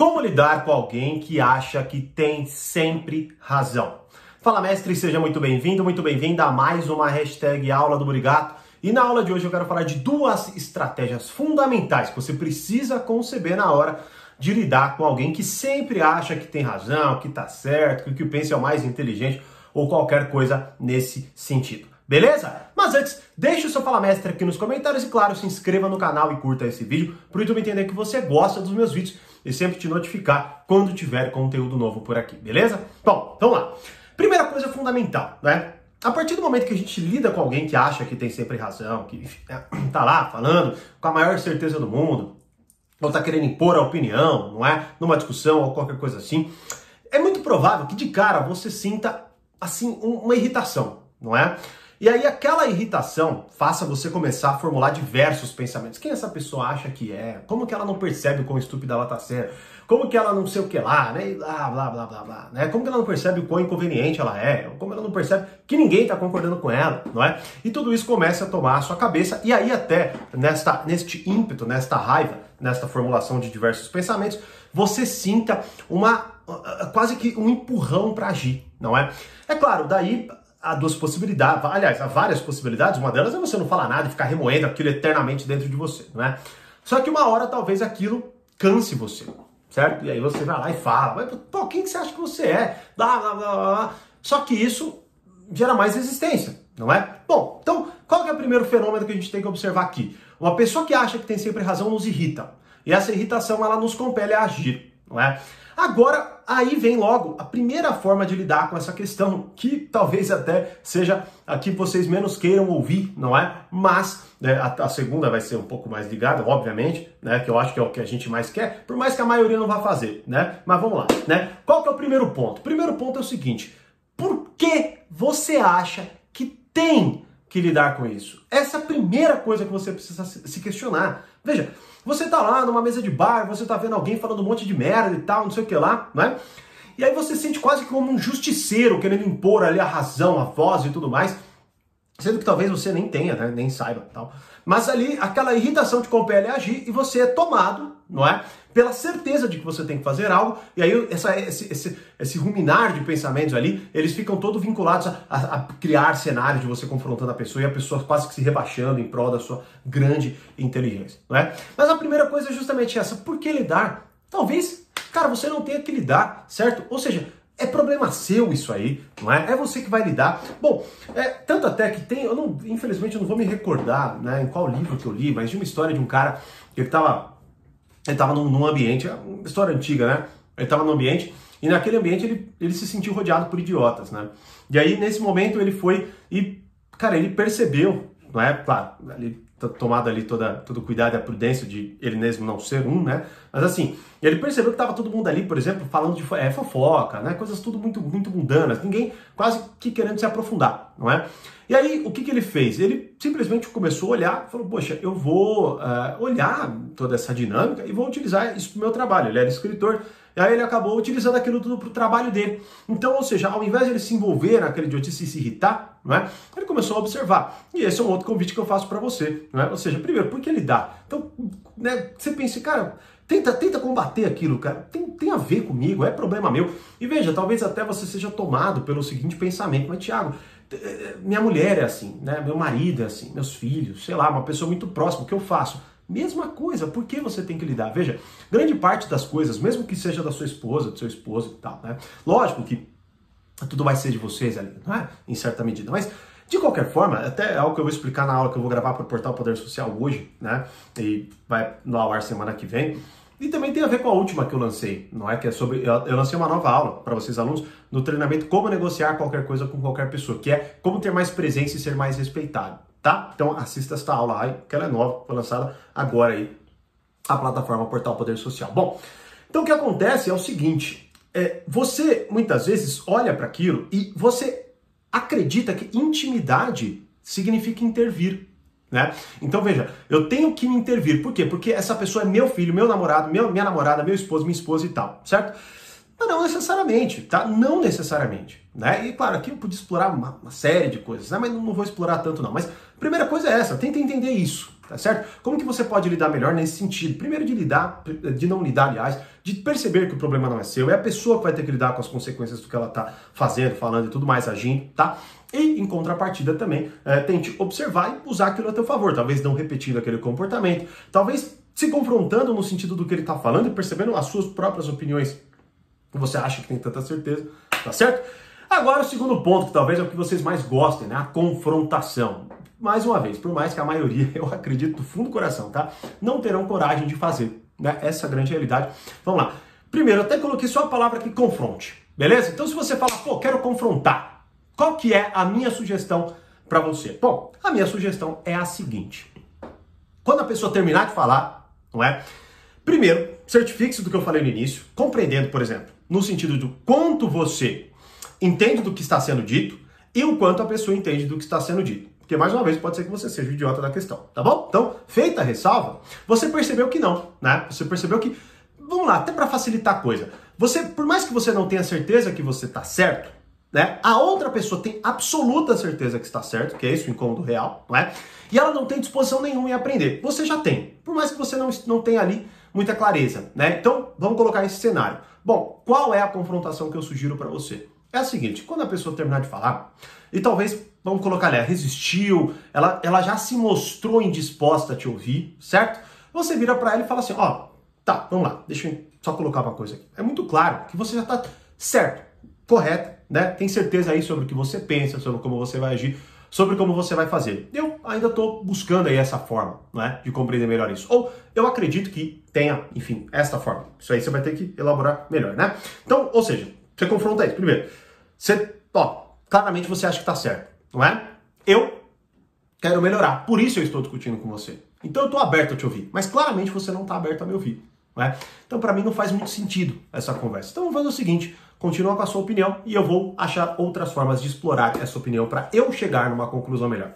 Como lidar com alguém que acha que tem sempre razão? Fala, mestre, seja muito bem-vindo, muito bem-vinda a mais uma hashtag Aula do Burigato. E na aula de hoje eu quero falar de duas estratégias fundamentais que você precisa conceber na hora de lidar com alguém que sempre acha que tem razão, que tá certo, que o que pensa é o mais inteligente ou qualquer coisa nesse sentido. Beleza? Mas antes, deixe o seu Fala Mestre aqui nos comentários e, claro, se inscreva no canal e curta esse vídeo para o YouTube entender que você gosta dos meus vídeos e sempre te notificar quando tiver conteúdo novo por aqui, beleza? Bom, vamos lá. Primeira coisa fundamental, né? A partir do momento que a gente lida com alguém que acha que tem sempre razão, que é, tá lá falando com a maior certeza do mundo, ou tá querendo impor a opinião, não é? Numa discussão ou qualquer coisa assim, é muito provável que de cara você sinta assim uma irritação, não é? E aí aquela irritação faça você começar a formular diversos pensamentos. Quem essa pessoa acha que é? Como que ela não percebe o quão estúpida ela está sendo? Como que ela não sei o que lá, né? Blá, blá, blá, blá, blá, né? Como que ela não percebe o quão inconveniente ela é? Como ela não percebe que ninguém está concordando com ela, não é? E tudo isso começa a tomar a sua cabeça e aí até nesta, neste ímpeto, nesta raiva, nesta formulação de diversos pensamentos, você sinta uma quase que um empurrão para agir, não é? É claro, daí há duas possibilidades, aliás, há várias possibilidades, uma delas é você não falar nada e ficar remoendo aquilo eternamente dentro de você, não é? Só que uma hora talvez aquilo canse você, certo? E aí você vai lá e fala, pô, quem que você acha que você é? Blá, blá, blá, blá. Só que isso gera mais resistência, não é? Bom, então, qual é o primeiro fenômeno que a gente tem que observar aqui? Uma pessoa que acha que tem sempre razão nos irrita. E essa irritação, ela nos compele a agir, não é? Agora, aí vem logo a primeira forma de lidar com essa questão, que talvez até seja a que vocês menos queiram ouvir, não é? Mas né, a, a, segunda vai ser um pouco mais ligada, obviamente, né? Que eu acho que é o que a gente mais quer, por mais que a maioria não vá fazer, né? Mas vamos lá, né? Qual que é o primeiro ponto? O primeiro ponto é o seguinte: por que você acha que tem que lidar com isso? Essa é a primeira coisa que você precisa se questionar. Veja, você tá lá numa mesa de bar, você tá vendo alguém falando um monte de merda e tal, não sei o que lá, né? E aí você sente quase como um justiceiro querendo impor ali a razão, a voz e tudo mais, sendo que talvez você nem tenha, né? nem saiba tal. Mas ali aquela irritação te compele a agir e você é tomado, não é? Pela certeza de que você tem que fazer algo, e aí essa, esse, esse, esse ruminar de pensamentos ali, eles ficam todos vinculados a, a, a, criar cenário de você confrontando a pessoa e a pessoa quase que se rebaixando em prol da sua grande inteligência, não é? Mas a primeira coisa é justamente essa, por que lidar? Talvez, cara, você não tenha que lidar, certo? Ou seja, é problema seu isso aí, não é? É você que vai lidar. Bom, é, tanto até que tem, eu não, infelizmente eu não vou me recordar né, em qual livro que eu li, mas de uma história de um cara que ele estava ele tava num, num, ambiente, é uma história antiga, né? Ele estava num ambiente e naquele ambiente ele, ele se sentiu rodeado por idiotas, né? E aí nesse momento ele foi e, cara, ele percebeu, não é? Claro, ele tomado ali toda, todo o cuidado e a prudência de ele mesmo não ser um, né? Mas assim, ele percebeu que tava todo mundo ali, por exemplo, falando de é, fofoca, né? Coisas tudo muito, muito mundanas, ninguém quase que querendo se aprofundar, não é? E aí, o que, que ele fez? Ele simplesmente começou a olhar, falou, poxa, eu vou uh, olhar toda essa dinâmica e vou utilizar isso pro meu trabalho. Ele era escritor, aí ele acabou utilizando aquilo tudo para o trabalho dele. Então, ou seja, ao invés de ele se envolver naquele idiotice e se irritar, não é? ele começou a observar. E esse é um outro convite que eu faço para você. Não é? Ou seja, primeiro, por que ele dá? Então, né, você pensa, cara, tenta, tenta combater aquilo, cara. Tem, tem a ver comigo, é problema meu. E veja, talvez até você seja tomado pelo seguinte pensamento, mas Tiago, eh, minha mulher é assim, né? meu marido é assim, meus filhos, sei lá, uma pessoa muito próxima, o que eu faço? Mesma coisa, por que você tem que lidar? Veja, grande parte das coisas, mesmo que seja da sua esposa, do seu esposo e tal, né? Lógico que tudo vai ser de vocês ali, não é? Em certa medida, mas de qualquer forma, até é algo que eu vou explicar na aula que eu vou gravar para o Portal Poder Social hoje, né? E vai no ar semana que vem. E também tem a ver com a última que eu lancei, não é? Que é sobre. Eu lancei uma nova aula para vocês, alunos, no treinamento Como Negociar Qualquer Coisa com Qualquer Pessoa, que é como ter mais presença e ser mais respeitado tá? Então assista esta aula aí, que ela é nova, foi lançada agora aí a plataforma Portal Poder Social. Bom, então o que acontece é o seguinte, é, você muitas vezes olha para aquilo e você acredita que intimidade significa intervir. Né? Então veja, eu tenho que me intervir. Por quê? Porque essa pessoa é meu filho, meu namorado, meu, minha namorada, meu esposo, minha esposa e tal, certo? Mas não necessariamente, tá? Não necessariamente, né? E claro, aqui eu podia explorar uma, uma série de coisas, né? Mas não, não vou explorar tanto não. Mas a primeira coisa é essa, tenta entender isso, tá certo? Como que você pode lidar melhor nesse sentido? Primeiro de lidar, de não lidar, aliás, de perceber que o problema não é seu, é a pessoa que vai ter que lidar com as consequências do que ela tá fazendo, falando e tudo mais, agindo, tá? E em contrapartida também, é, tente observar e usar aquilo a teu favor, talvez não repetindo aquele comportamento, talvez se confrontando no sentido do que ele está falando e percebendo as suas próprias opiniões. Você acha que tem tanta certeza, tá certo? Agora, o segundo ponto, que talvez é o que vocês mais gostem, né? A confrontação. Mais uma vez, por mais que a maioria, eu acredito do fundo do coração, tá? Não terão coragem de fazer, né? Essa é grande realidade. Vamos lá. Primeiro, eu até coloquei só a palavra que confronte, beleza? Então, se você fala, pô, quero confrontar, qual que é a minha sugestão para você? Bom, a minha sugestão é a seguinte. Quando a pessoa terminar de falar, não é? Primeiro, certifique-se do que eu falei no início, compreendendo, por exemplo, no sentido do quanto você entende do que está sendo dito e o quanto a pessoa entende do que está sendo dito. Porque, mais uma vez, pode ser que você seja o idiota da questão, tá bom? Então, feita a ressalva, você percebeu que não, né? Você percebeu que, vamos lá, até para facilitar a coisa, você, por mais que você não tenha certeza que você está certo, né? A outra pessoa tem absoluta certeza que está certo, que é isso o incômodo real, não é? E ela não tem disposição nenhuma em aprender. Você já tem, por mais que você não, não tenha ali muita clareza, né? Então, vamos colocar esse cenário. Bom, qual é a confrontação que eu sugiro para você? é a seguinte: quando a pessoa terminar de falar, e talvez, vamos colocar ali, resistiu, ela, ela já se mostrou indisposta a te ouvir, certo? Você vira para ela e fala assim: ó, oh, tá, vamos lá, deixa eu só colocar uma coisa aqui. É muito claro que você já tá certo, correto, né? Tem certeza aí sobre o que você pensa, sobre como você vai agir, sobre como você vai fazer. Eu ainda estou buscando aí essa forma, né, de compreender melhor isso. Ou eu acredito que tenha, enfim, esta forma. Isso aí você vai ter que elaborar melhor, né? Então, ou seja, você confronta isso. Primeiro, você, ó, claramente você acha que está certo, não é? Eu quero melhorar, por isso eu estou discutindo com você. Então eu estou aberto a te ouvir, mas claramente você não está aberto a me ouvir. É? Então para mim não faz muito sentido essa conversa. Então vamos fazer o seguinte, continua com a sua opinião e eu vou achar outras formas de explorar essa opinião para eu chegar numa conclusão melhor.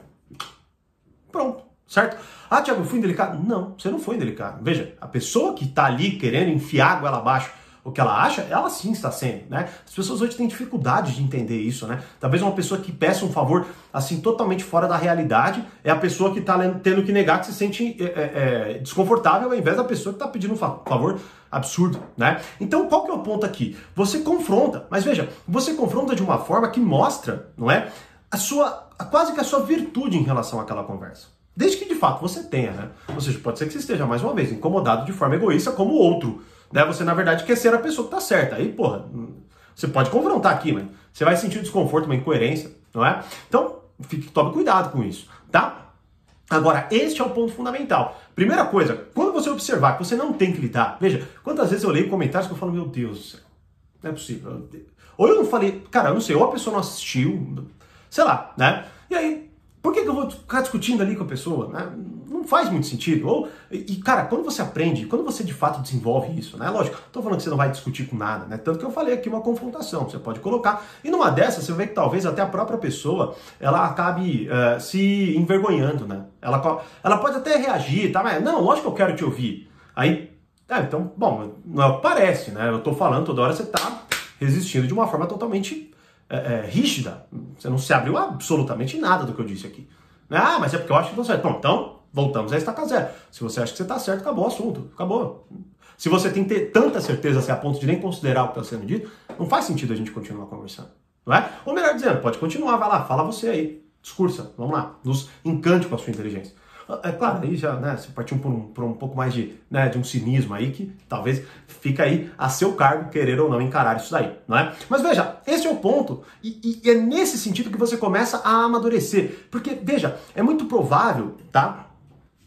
Pronto, certo? Ah, Tiago, eu fui indelicado? Não, você não foi indelicado. Veja, a pessoa que está ali querendo enfiar água ela abaixo o que ela acha, ela sim está sendo, né? As pessoas hoje têm dificuldade de entender isso, né? Talvez uma pessoa que peça um favor assim totalmente fora da realidade é a pessoa que está tendo que negar que se sente é, é, é, desconfortável ao invés da pessoa que está pedindo um favor absurdo, né? Então qual que é o ponto aqui? Você confronta, mas veja, você confronta de uma forma que mostra, não é? A sua, quase que a sua virtude em relação àquela conversa. Desde que de fato você tenha, né? Ou seja, pode ser que você esteja mais uma vez incomodado de forma egoísta como o outro né? Você, na verdade, quer ser a pessoa que tá certa. Aí, porra, você pode confrontar aqui, mas você vai sentir desconforto, uma incoerência, não é? Então, fique, tome cuidado com isso, tá? Agora, este é o ponto fundamental. Primeira coisa, quando você observar que você não tem que lidar, veja, quantas vezes eu leio comentários que eu falo, meu Deus do céu, não é possível. Ou eu não falei, cara, eu não sei, ou a pessoa não assistiu, sei lá, né? E aí, por que, que eu vou ficar discutindo ali com a pessoa? Né? Não faz muito sentido. Ou, e, cara, quando você aprende, quando você de fato desenvolve isso, né? Lógico, tô falando que você não vai discutir com nada, né? Tanto que eu falei aqui uma confrontação, você pode colocar. E numa dessas, você vê que talvez até a própria pessoa ela acabe uh, se envergonhando, né? Ela, ela pode até reagir, tá? Mas não, lógico que eu quero te ouvir. Aí, é, então, bom, não é parece, né? Eu tô falando toda hora, você tá resistindo de uma forma totalmente é, é, rígida. Você não se abriu absolutamente nada do que eu disse aqui. Ah, mas é porque eu acho que você. Bom, então, voltamos a estacar zero. Se você acha que você está certo, acabou o assunto. Acabou. Se você tem que ter tanta certeza assim, a ponto de nem considerar o que está sendo dito, não faz sentido a gente continuar conversando. Não é? Ou melhor dizendo, pode continuar, vai lá, fala você aí. Discursa, vamos lá. Nos encante com a sua inteligência. É claro, aí já, né, você partiu por um, por um pouco mais de, né, de um cinismo aí que talvez fica aí a seu cargo querer ou não encarar isso daí, não é? Mas veja, esse é o ponto e, e é nesse sentido que você começa a amadurecer, porque veja, é muito provável, tá?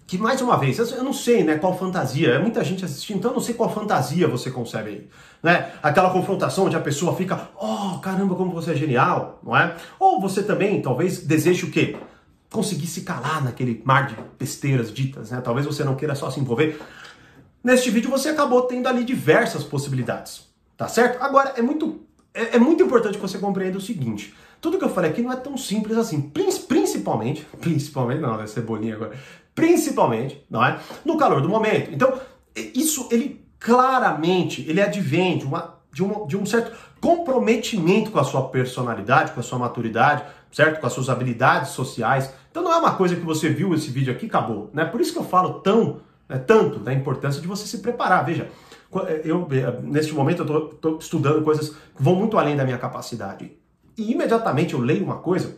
Que mais uma vez, eu não sei, né, qual fantasia, é muita gente assistindo, então eu não sei qual fantasia você concebe aí, né? Aquela confrontação onde a pessoa fica, oh, caramba, como você é genial, não é? Ou você também, talvez, deseje o quê? conseguir se calar naquele mar de besteiras ditas, né? Talvez você não queira só se envolver. Neste vídeo você acabou tendo ali diversas possibilidades, tá certo? Agora, é muito, é, é muito importante que você compreenda o seguinte, tudo que eu falei aqui não é tão simples assim, principalmente, principalmente, não, vai ser bolinha agora, principalmente, não é? No calor do momento. Então, isso, ele claramente, ele advém de uma de, um de um certo comprometimento com a sua personalidade, com a sua maturidade, certo? Com as suas habilidades sociais. Então não é uma coisa que você viu esse vídeo aqui acabou, né? Por isso que eu falo tão, né, tanto da importância de você se preparar. Veja, eu neste momento eu estou estudando coisas que vão muito além da minha capacidade. E imediatamente eu leio uma coisa,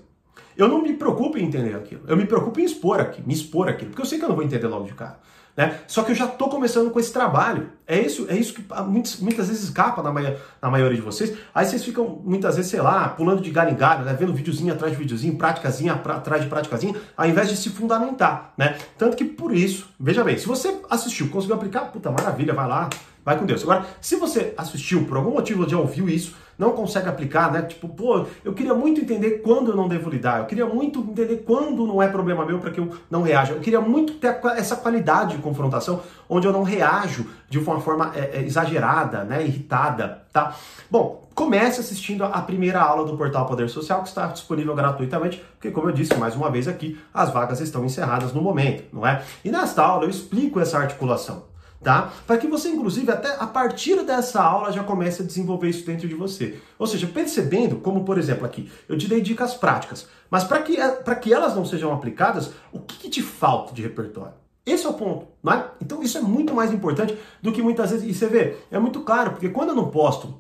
eu não me preocupo em entender aquilo. Eu me preocupo em expor aqui, me expor aquilo, porque eu sei que eu não vou entender logo de cara. Né? Só que eu já estou começando com esse trabalho. É isso, é isso que muitas, muitas vezes escapa na, na maioria de vocês. Aí vocês ficam, muitas vezes, sei lá, pulando de galho em galho, né? vendo videozinho atrás de videozinho, práticazinha atrás de práticazinha, ao invés de se fundamentar. Né? Tanto que por isso, veja bem, se você assistiu, conseguiu aplicar, puta maravilha, vai lá, vai com Deus. Agora, se você assistiu, por algum motivo já ouviu isso, não consegue aplicar, né? Tipo, pô, eu queria muito entender quando eu não devo lidar, eu queria muito entender quando não é problema meu para que eu não reaja, eu queria muito ter essa qualidade de confrontação onde eu não reajo de uma forma é, é, exagerada, né? Irritada, tá? Bom, comece assistindo a primeira aula do Portal Poder Social, que está disponível gratuitamente, porque, como eu disse mais uma vez aqui, as vagas estão encerradas no momento, não é? E nesta aula eu explico essa articulação tá? Para que você, inclusive, até a partir dessa aula já comece a desenvolver isso dentro de você. Ou seja, percebendo, como por exemplo aqui, eu te dei dicas práticas, mas para que, que elas não sejam aplicadas, o que, que te falta de repertório? Esse é o ponto, não é? Então isso é muito mais importante do que muitas vezes. E você vê, é muito claro, porque quando eu não posto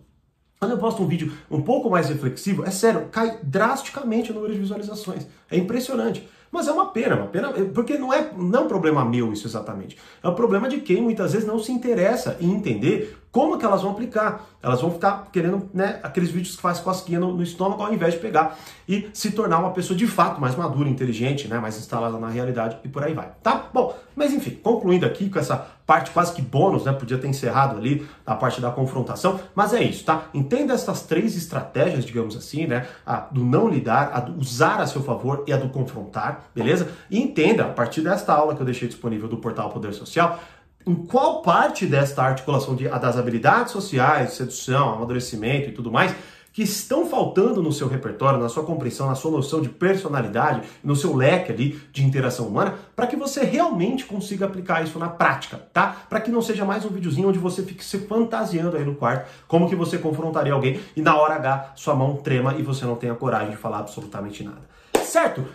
quando eu posto um vídeo um pouco mais reflexivo, é sério, cai drasticamente o número de visualizações. É impressionante. Mas é uma pena, uma pena, porque não é, não é um problema meu isso exatamente. É um problema de quem muitas vezes não se interessa em entender como que elas vão aplicar. Elas vão ficar querendo, né, aqueles vídeos que faz cosquinha no, no, estômago ao invés de pegar e se tornar uma pessoa de fato mais madura, inteligente, né, mais instalada na realidade e por aí vai, tá? Bom, mas enfim, concluindo aqui com essa parte quase que bônus, né, podia ter encerrado ali a parte da confrontação, mas é isso, tá? Entenda essas três estratégias, digamos assim, né, a do não lidar, a do usar a seu favor e a do confrontar, beleza? E entenda, a partir desta aula que eu deixei disponível do portal Poder Social, em qual parte desta articulação de, das habilidades sociais, sedução, amadurecimento e tudo mais, que estão faltando no seu repertório, na sua compreensão, na sua noção de personalidade, no seu leque ali de interação humana, para que você realmente consiga aplicar isso na prática, tá? Para que não seja mais um videozinho onde você fique se fantasiando aí no quarto, como que você confrontaria alguém e na hora H sua mão trema e você não tenha coragem de falar absolutamente nada. Certo?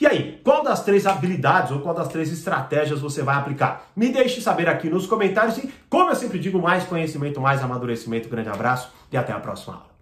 E aí, qual das três habilidades ou qual das três estratégias você vai aplicar? Me deixe saber aqui nos comentários e, como eu sempre digo, mais conhecimento, mais amadurecimento. Grande abraço e até a próxima aula.